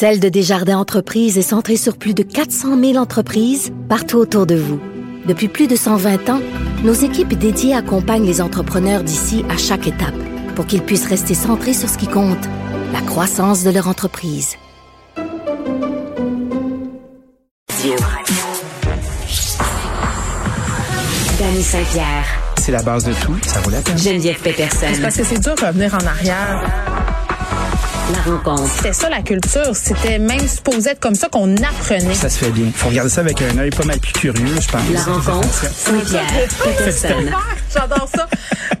Celle de Desjardins Entreprises est centrée sur plus de 400 000 entreprises partout autour de vous. Depuis plus de 120 ans, nos équipes dédiées accompagnent les entrepreneurs d'ici à chaque étape pour qu'ils puissent rester centrés sur ce qui compte, la croissance de leur entreprise. Danny Saint-Pierre. C'est la base de tout, ça vaut la peine. Geneviève Peterson. Parce que c'est dur de revenir en arrière. La rencontre. C'était ça la culture. C'était même supposé être comme ça qu'on apprenait. Ça se fait bien. Faut regarder ça avec un œil pas mal plus curieux, je pense. La rencontre. Saint-Pierre. J'adore ça.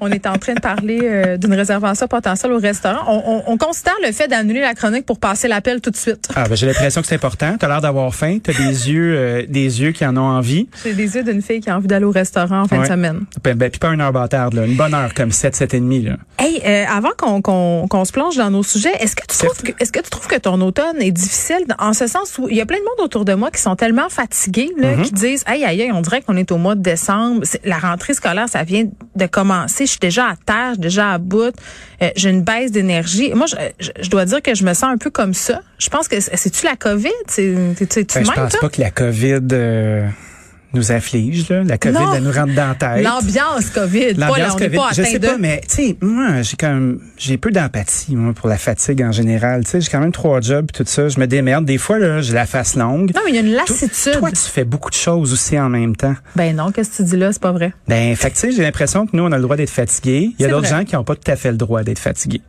On est en train de parler euh, d'une réservation potentielle au restaurant. On, on, on considère le fait d'annuler la chronique pour passer l'appel tout de suite. Ah, ben, j'ai l'impression que c'est important. T'as l'air d'avoir faim. T'as des yeux, euh, des yeux qui en ont envie. J'ai des yeux d'une fille qui a envie d'aller au restaurant en fin Ouais. de semaine. Ben, ben, puis pas une heure bâtarde, là. Une bonne heure, comme 7, 7 et demi, là. Hey, euh, avant qu'on qu'on qu'on se plonge dans nos sujets, est-ce que tu trouves que est-ce que tu trouves que ton automne est difficile en ce sens où il y a plein de monde autour de moi qui sont tellement fatigués là, Mm-hmm. qui disent aïe aïe aïe, on dirait qu'on est au mois de décembre, la rentrée scolaire ça vient de commencer, suis déjà à terre, je suis déjà à bout, euh, j'ai une baisse d'énergie. Moi je, je, je dois dire que je me sens un peu comme ça. Je pense que c'est- c'est-tu la Covid, c'est tu tu Ben, je pense toi? pas que la COVID euh, nous afflige, là. La COVID, Non. elle nous rentre dans la tête. L'ambiance Covid, L'ambiance COVID, pas je sais de pas, mais tu sais, moi, j'ai quand même, j'ai peu d'empathie moi pour la fatigue en général. Tu sais, j'ai quand même trois jobs tout ça. Je me démerde. Des fois, là, j'ai la face longue. Non, mais il y a une lassitude. Toi, tu fais beaucoup de choses aussi en même temps. Ben non, qu'est-ce que tu dis là, c'est pas vrai. Ben, fait tu sais, j'ai l'impression que nous, on a le droit d'être fatigués. Il y a d'autres gens qui n'ont pas tout à fait le droit d'être fatigués.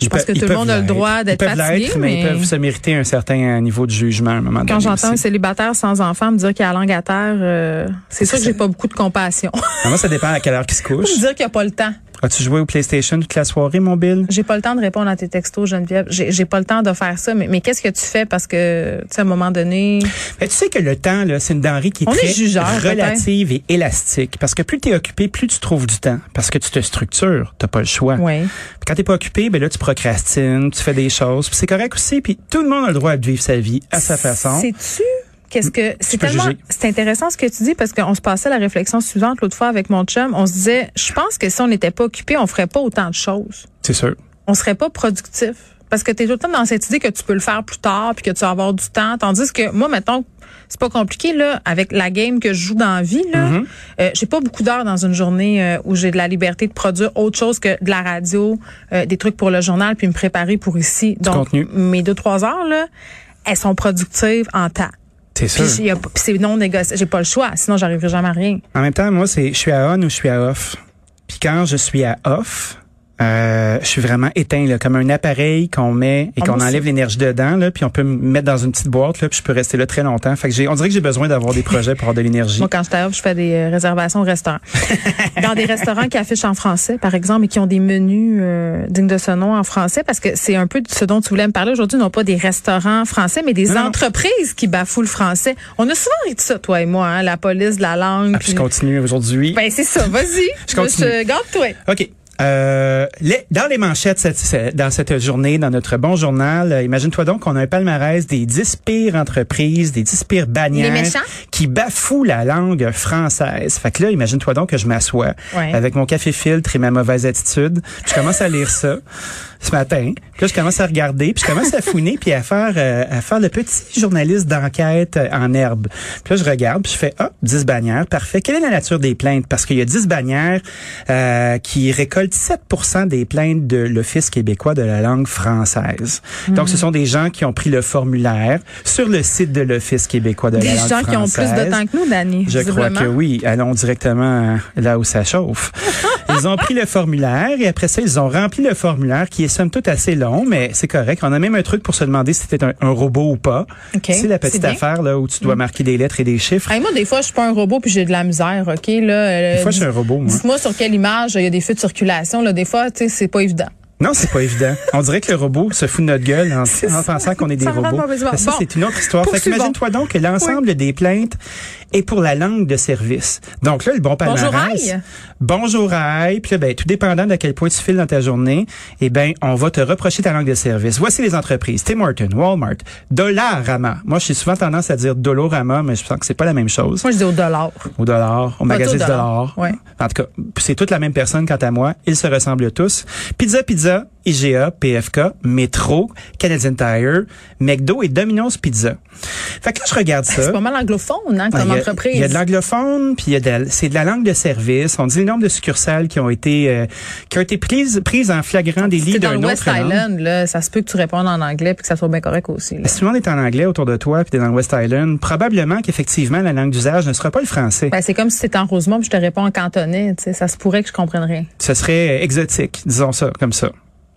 Je pense que tout le monde a le droit d'être fatigué, mais... ils peuvent se mériter un certain euh, niveau de jugement à un moment Quand donné. j'entends un célibataire sans enfant me dire qu'il a la langue à terre, euh, c'est sûr que j'ai pas beaucoup de compassion. Ah, Moi, ça dépend à quelle heure qu'il se couche. me dire qu'il a pas le temps. As-tu joué au PlayStation toute la soirée, mon Bill? J'ai pas le temps de répondre à tes textos, Geneviève. J'ai j'ai pas le temps de faire ça. Mais, mais qu'est-ce que tu fais? Parce que, tu sais, à un moment donné, Mais tu sais que le temps, là, c'est une denrée qui est On est très jugeur, relative et élastique. Parce que plus tu es occupé, plus tu trouves du temps. Parce que tu te structures. T'as pas le choix. ouais. Puis Quand t'es pas occupé, ben là, tu procrastines, tu fais des choses. Puis c'est correct aussi. Puis tout le monde a le droit de vivre sa vie à sa façon. Sais-tu? Qu'est-ce que c'est tellement c'est intéressant ce que tu dis parce qu'on se passait la réflexion suivante l'autre fois avec mon chum, on se disait je pense que si on n'était pas occupé, on ferait pas autant de choses. C'est sûr. on serait pas productif. Parce que tu es tout le temps dans cette idée que tu peux le faire plus tard puis que tu vas avoir du temps. Tandis que moi, mettons, c'est pas compliqué, là, avec la game que je joue dans la vie, là. Mm-hmm. euh, j'ai pas beaucoup d'heures dans une journée euh, où j'ai de la liberté de produire autre chose que de la radio, euh, des trucs pour le journal puis me préparer pour ici. Donc, contenu. mes deux, trois heures, là, elles sont productives en temps. C'est non négociable. J'ai pas le choix. Sinon, j'arriverai jamais à rien. En même temps, moi, c'est je suis à on ou je suis à off. Puis quand je suis à off, euh, je suis vraiment éteint là, comme un appareil qu'on met et Ah, qu'on enlève l'énergie dedans là, puis on peut me mettre dans une petite boîte là, puis je peux rester là très longtemps. Fait que j'ai, on dirait que j'ai besoin d'avoir des projets pour avoir de l'énergie. Moi, quand je t'arrive, je fais des euh, réservations au restaurant. Dans des restaurants qui affichent en français, par exemple, et qui ont des menus euh, dignes de ce nom en français, parce que c'est un peu de ce dont tu voulais me parler aujourd'hui, non pas des restaurants français, mais des Non, non. entreprises qui bafouent le français. On a souvent ri de ça, toi et moi, hein, la police de la langue. Ah, puis je continue aujourd'hui. Ben, c'est ça, vas-y. Je continue. Garde-toi. OK. Euh, les- dans les manchettes cette- cette- dans cette journée, dans notre bon journal, euh, imagine-toi donc qu'on a un palmarès des 10 pires entreprises, des 10 pires bannières qui bafouent la langue française. Fait que là, imagine-toi donc que je m'assois Ouais. avec mon café filtre et ma mauvaise attitude. Je commence à lire ça ce matin. Puis là, je commence à regarder, puis je commence à fouiner, puis à faire euh, à faire le petit journaliste d'enquête euh, en herbe. Puis là, je regarde, puis je fais ah, 10 bannières, parfait. Quelle est la nature des plaintes? Parce qu'il y a 10 bannières euh, qui récoltent 7 des plaintes de l'Office québécois de la langue française. Donc, ce sont des gens qui ont pris le formulaire sur le site de l'Office québécois de Des la langue gens française. qui ont plus de temps que nous, Dani. Je crois que oui. Allons directement là où ça chauffe. ils ont pris le formulaire et après ça, ils ont rempli le formulaire qui est somme toute assez long, mais c'est correct. On a même un truc pour se demander si c'était un, un robot ou pas. OK. C'est la petite affaire là où tu dois marquer des lettres et des chiffres. Hey, moi, des fois, je suis pas un robot puis j'ai de la misère, OK? Là, euh, Des fois, je suis un robot, moi. Dites-moi sur quelle image il y a des feux de circulation. Là, des fois, tu sais, c'est pas évident. Non, c'est pas évident. On dirait que le robot se fout de notre gueule en, en pensant qu'on est des robots. Ça, Bon. c'est une autre histoire. Fait qu'imagine-toi donc que l'ensemble des plaintes est pour la langue de service. Donc là, le bon palmarès. Bonjour, aïe. Bonjour aïe. Puis là, ben, tout dépendant de quel point tu files dans ta journée, eh ben, on va te reprocher ta langue de service. Voici les entreprises. Tim Horton, Walmart, Dollarama. Moi, j'ai souvent tendance à dire Dolorama, mais je sens que c'est pas la même chose. Moi, je dis au dollar. Au dollar, au magasin du dollar. Ouais. En tout cas, c'est toute la même personne quant à moi. Ils se ressemblent tous. Pizza Pizza, IGA, PFK, Metro, Canadian Tire, McDo et Domino's Pizza. Fait que là, je regarde ça. C'est pas mal anglophone, hein, Ah, comme a- entreprise. Il y a de l'anglophone, puis il y a de la- c'est de la langue de service. On dit le nombre de succursales qui ont été euh, qui ont été prises prises en flagrant délit d'un le West autre langue. Island, là, ça se peut que tu répondes en anglais puis que ça soit bien correct aussi. là. Si tout le monde est en anglais autour de toi, puis t'es dans le West Island, probablement qu'effectivement la langue d'usage ne sera pas le français. Ben, c'est comme si c'était en Rosemont puis je te réponds en cantonais, tu sais, ça se pourrait que je comprenne rien. Ce serait exotique, disons ça comme ça.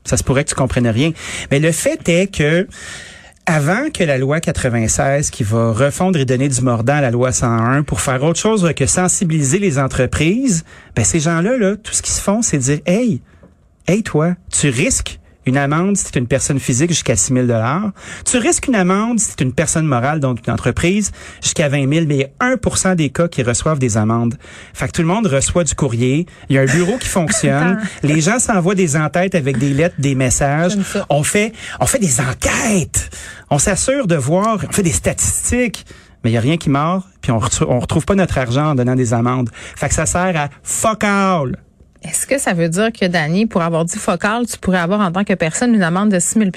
Ça se pourrait que tu comprennes rien. Mais le fait est que avant que la loi 96 qui va refondre et donner du mordant à la loi 101 pour faire autre chose que sensibiliser les entreprises, ben ces gens-là là, tout ce qu'ils se font c'est dire hey, hey toi, tu risques une amende si tu es une personne physique jusqu'à 6 000 Tu risques une amende si tu es une personne morale, donc une entreprise, jusqu'à 20 000 Mais il y a 1 des cas qui reçoivent des amendes. Fait que tout le monde reçoit du courrier. Il y a un bureau qui fonctionne. Les gens s'envoient des entêtes avec des lettres, des messages. On fait, on fait des enquêtes. On s'assure de voir, on fait des statistiques. Mais il y a rien qui mord, puis on on retrouve pas notre argent en donnant des amendes. Fait que ça sert à fuck all. Est-ce que ça veut dire que, Danny, pour avoir dit focal, tu pourrais avoir en tant que personne une amende de 6 000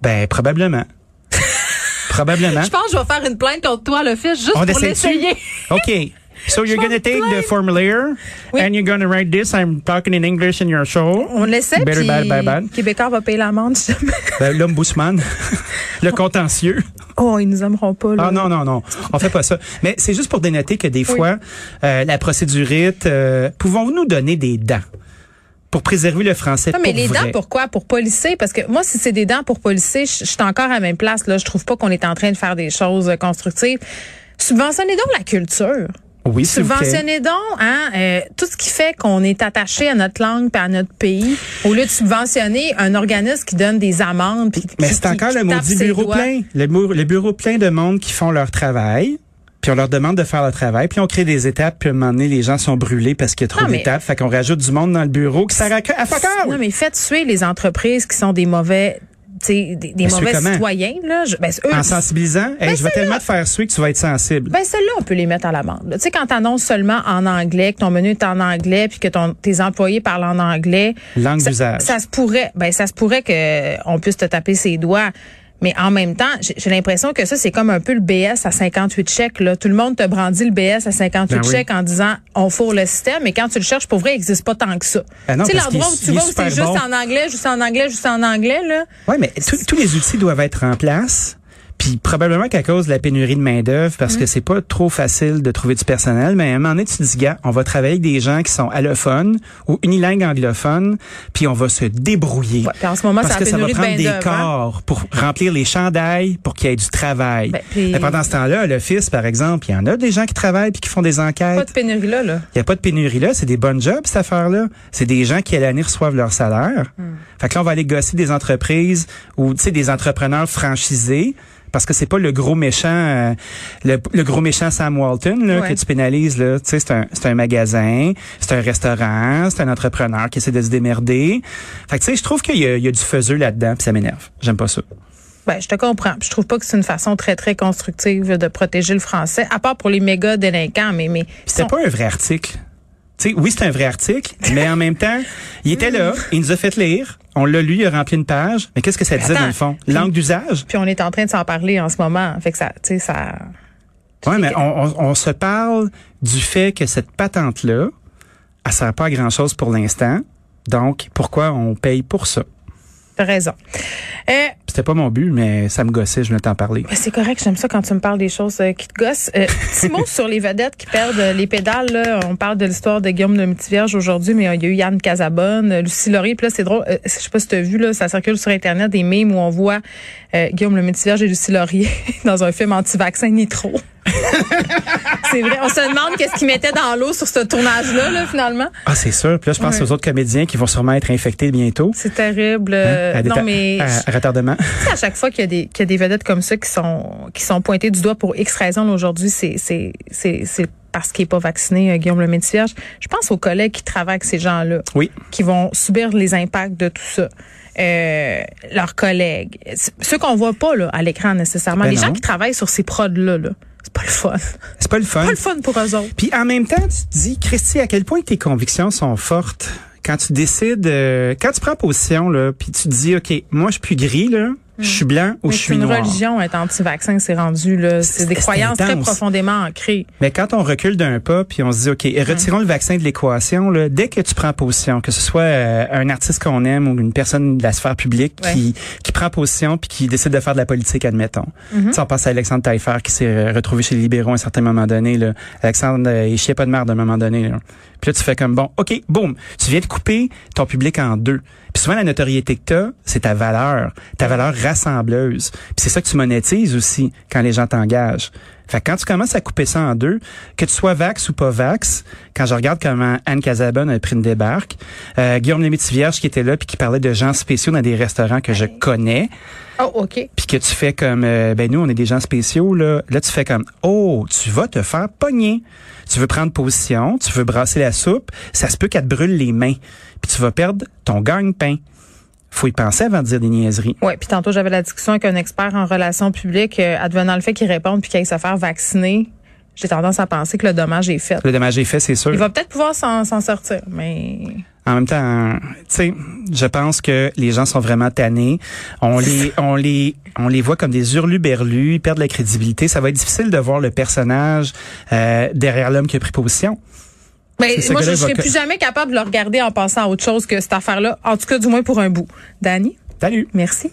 Ben, probablement. probablement. Je pense que je vais faire une plainte contre toi, le fils, juste On pour l'essayer. OK. So you're going to take the formulaire Oui. and you're going to write this. I'm talking in English in your show. On l'essaie, Better puis bad, bad, bad. Québécois va payer l'amende. Ben, L'ombudsman, le contentieux. oh, ils nous aimeront pas, là. Ah non, non, non. On fait pas ça. Mais c'est juste pour dénoter que des fois, euh, la procédurite, euh, pouvons-nous nous donner des dents pour préserver le français Non, mais pour les vrai? dents, pourquoi? Pour policer? Parce que moi, si c'est des dents pour policer, je je suis encore à la même place. Là. Je trouve pas qu'on est en train de faire des choses euh, constructives. Subventionnez donc la culture. Oui. Subventionnez donc hein, euh, tout ce qui fait qu'on est attaché à notre langue et à notre pays, au lieu de subventionner un organisme qui donne des amendes. puis Mais c'est encore qui le maudit bureau plein. Le, le bureau plein de monde qui font leur travail. Puis on leur demande de faire le travail, puis on crée des étapes, puis à un moment donné, les gens sont brûlés parce qu'il y a trop d'étapes. Fait qu'on rajoute du monde dans le bureau qui sert à, à. Non, mais faites suer les entreprises qui sont des mauvais, des, des mauvais citoyens. Là. Je- ben, eux, En sensibilisant, hey, Ben, je vais tellement te faire suer que tu vas être sensible. Ben celle-là, on peut les mettre à l'amende. là. Tu sais, quand t'annonces seulement en anglais, que ton menu est en anglais, puis que ton, tes employés parlent en anglais, Langue ça, d'usage. ça se pourrait, ben ça se pourrait que on puisse te taper ses doigts. Mais en même temps, j'ai l'impression que ça, c'est comme un peu le BS à 58 chèques. Là. Tout le monde te brandit le BS à 58 Ben oui. chèques en disant on fourre le système, mais quand tu le cherches, pour vrai, il n'existe pas tant que ça. Ben non, tu sais, l'endroit où tu vas c'est juste bon. en anglais, juste en anglais, juste en anglais, là. Oui, mais tous les outils doivent être en place. Puis probablement qu'à cause de la pénurie de main-d'œuvre, parce Mm. que c'est pas trop facile de trouver du personnel, mais à un moment donné, tu te dis, gars, on va travailler avec des gens qui sont allophones ou unilingues anglophones, puis on va se débrouiller. Ouais, en ce moment, parce que ça va de prendre des hein. corps pour remplir les chandails, pour qu'il y ait du travail. Ben, Mais pendant ce temps-là, à l'office, par exemple, il y en a des gens qui travaillent puis qui font des Pas enquêtes. de pénurie là, là. Il n'y a pas de pénurie là, c'est des bonnes jobs, cette affaire-là. C'est des gens qui, à l'année, reçoivent leur salaire. Fait que là, on va aller gosser des entreprises ou, tu sais, des entrepreneurs franchisés. Parce que c'est pas le gros méchant, euh, le, le gros méchant Sam Walton là, Ouais. que tu pénalises là. Tu sais, c'est un, c'est un magasin, c'est un restaurant, c'est un entrepreneur qui essaie de se démerder. Fait que tu sais, je trouve qu'il y a, il y a du faiseux là-dedans, puis ça m'énerve. J'aime pas ça. Ben, je te comprends. Je trouve pas que c'est une façon très, très constructive de protéger le français, à part pour les méga délinquants, mais, mais. C'était pas un vrai article. Tu sais, oui, c'est un vrai article, mais en même temps, il était là, il nous a fait lire, on l'a lu, il a rempli une page. Mais qu'est-ce que ça disait attends, dans le fond? Langue d'usage? Puis on est en train de s'en parler en ce moment. Fait que ça, tu sais, ça. Oui, mais on, on- on se parle du fait que cette patente-là, elle sert pas à grand-chose pour l'instant. Donc, pourquoi on paye pour ça? T'as raison. Euh, C'était pas mon but, mais ça me gossait, je voulais t'en parler. c'est correct, j'aime ça quand tu me parles des choses euh, qui te gossent. Euh, petit mot sur les vedettes qui perdent euh, les pédales. Là. On parle de l'histoire de Guillaume le Métivierge aujourd'hui, mais il y a eu Yann Casabonne, Lucie Laurier. Puis là, c'est drôle. je sais pas si tu as vu, là, ça circule sur Internet des mimes où on voit euh, Guillaume le Métivierge et Lucie Laurier dans un film anti-vaccin Nitro. C'est vrai. On se demande qu'est-ce qu'ils mettaient dans l'eau sur ce tournage-là, là, finalement. Ah, c'est sûr. Puis là, je pense aux autres comédiens qui vont sûrement être infectés bientôt. C'est terrible. Hein, Euh, à, non, mais à- à retardement. à chaque fois qu'il y a des qu'il y a des vedettes comme ça qui sont qui sont pointées du doigt pour X raisons aujourd'hui, c'est parce qu'il est pas vacciné, euh, Guillaume le Vierge. Je pense aux collègues qui travaillent avec ces gens-là, Oui. qui vont subir les impacts de tout ça. Euh, leurs collègues, ceux qu'on voit pas là à l'écran nécessairement, Ben les gens qui travaillent sur ces prods là, là c'est pas le fun. C'est pas le fun. pas le fun pour eux autres. Puis en même temps, tu te dis, Christy, à quel point tes convictions sont fortes? Quand tu décides, euh, quand tu prends position, là, puis tu te dis, OK, moi, je suis plus gris, là, je suis blanc ou Mais je c'est suis une noir? religion être anti-vaccin, c'est rendu là, c'est des C'est croyances très profondément ancrées. Mais quand on recule d'un pas, puis on se dit, OK, retirons le vaccin de l'équation, là, dès que tu prends position, que ce soit euh, un artiste qu'on aime ou une personne de la sphère publique qui, qui prend position puis qui décide de faire de la politique, admettons. Mm-hmm. Tu sais, on pense à Alexandre Taillefer qui s'est euh, retrouvé chez les libéraux à un certain moment donné. Là. Alexandre, euh, il chiait pas de merde à un moment donné. Là. Puis là, tu fais comme, bon, OK, boum, tu viens de couper ton public en deux. Puis souvent, la notoriété que t'as, c'est ta valeur, ta valeur rassembleuse. Puis c'est ça que tu monétises aussi quand les gens t'engagent. Fait que quand tu commences à couper ça en deux, que tu sois vax ou pas vax, quand je regarde comment Anne Casabonne a pris une débarque, euh, Guillaume Lemaitre-Vierge qui était là puis qui parlait de gens spéciaux dans des restaurants que je connais, Oh, OK. puis que tu fais comme euh, ben nous on est des gens spéciaux là. Là tu fais comme oh tu vas te faire pogner. Tu veux prendre position tu veux brasser la soupe. Ça se peut qu'elle te brûle les mains. Puis tu vas perdre ton gagne-pain. Faut y penser avant de dire des niaiseries. Oui, puis tantôt j'avais la discussion avec un expert en relations publiques, euh, advenant le fait qu'il réponde puis qu'il aille se faire vacciner. J'ai tendance à penser que le dommage est fait. le dommage est fait c'est sûr. Il va peut-être pouvoir s'en s'en sortir, mais en même temps tu sais je pense que les gens sont vraiment tannés. On les on les on les voit comme des hurluberlus ils perdent la crédibilité. Ça va être difficile de voir le personnage euh, derrière l'homme qui a pris position. Mais moi je il va- plus jamais capable de le regarder en passant à autre chose que cette affaire-là, en tout cas du moins pour un bout. Dani, salut. Merci.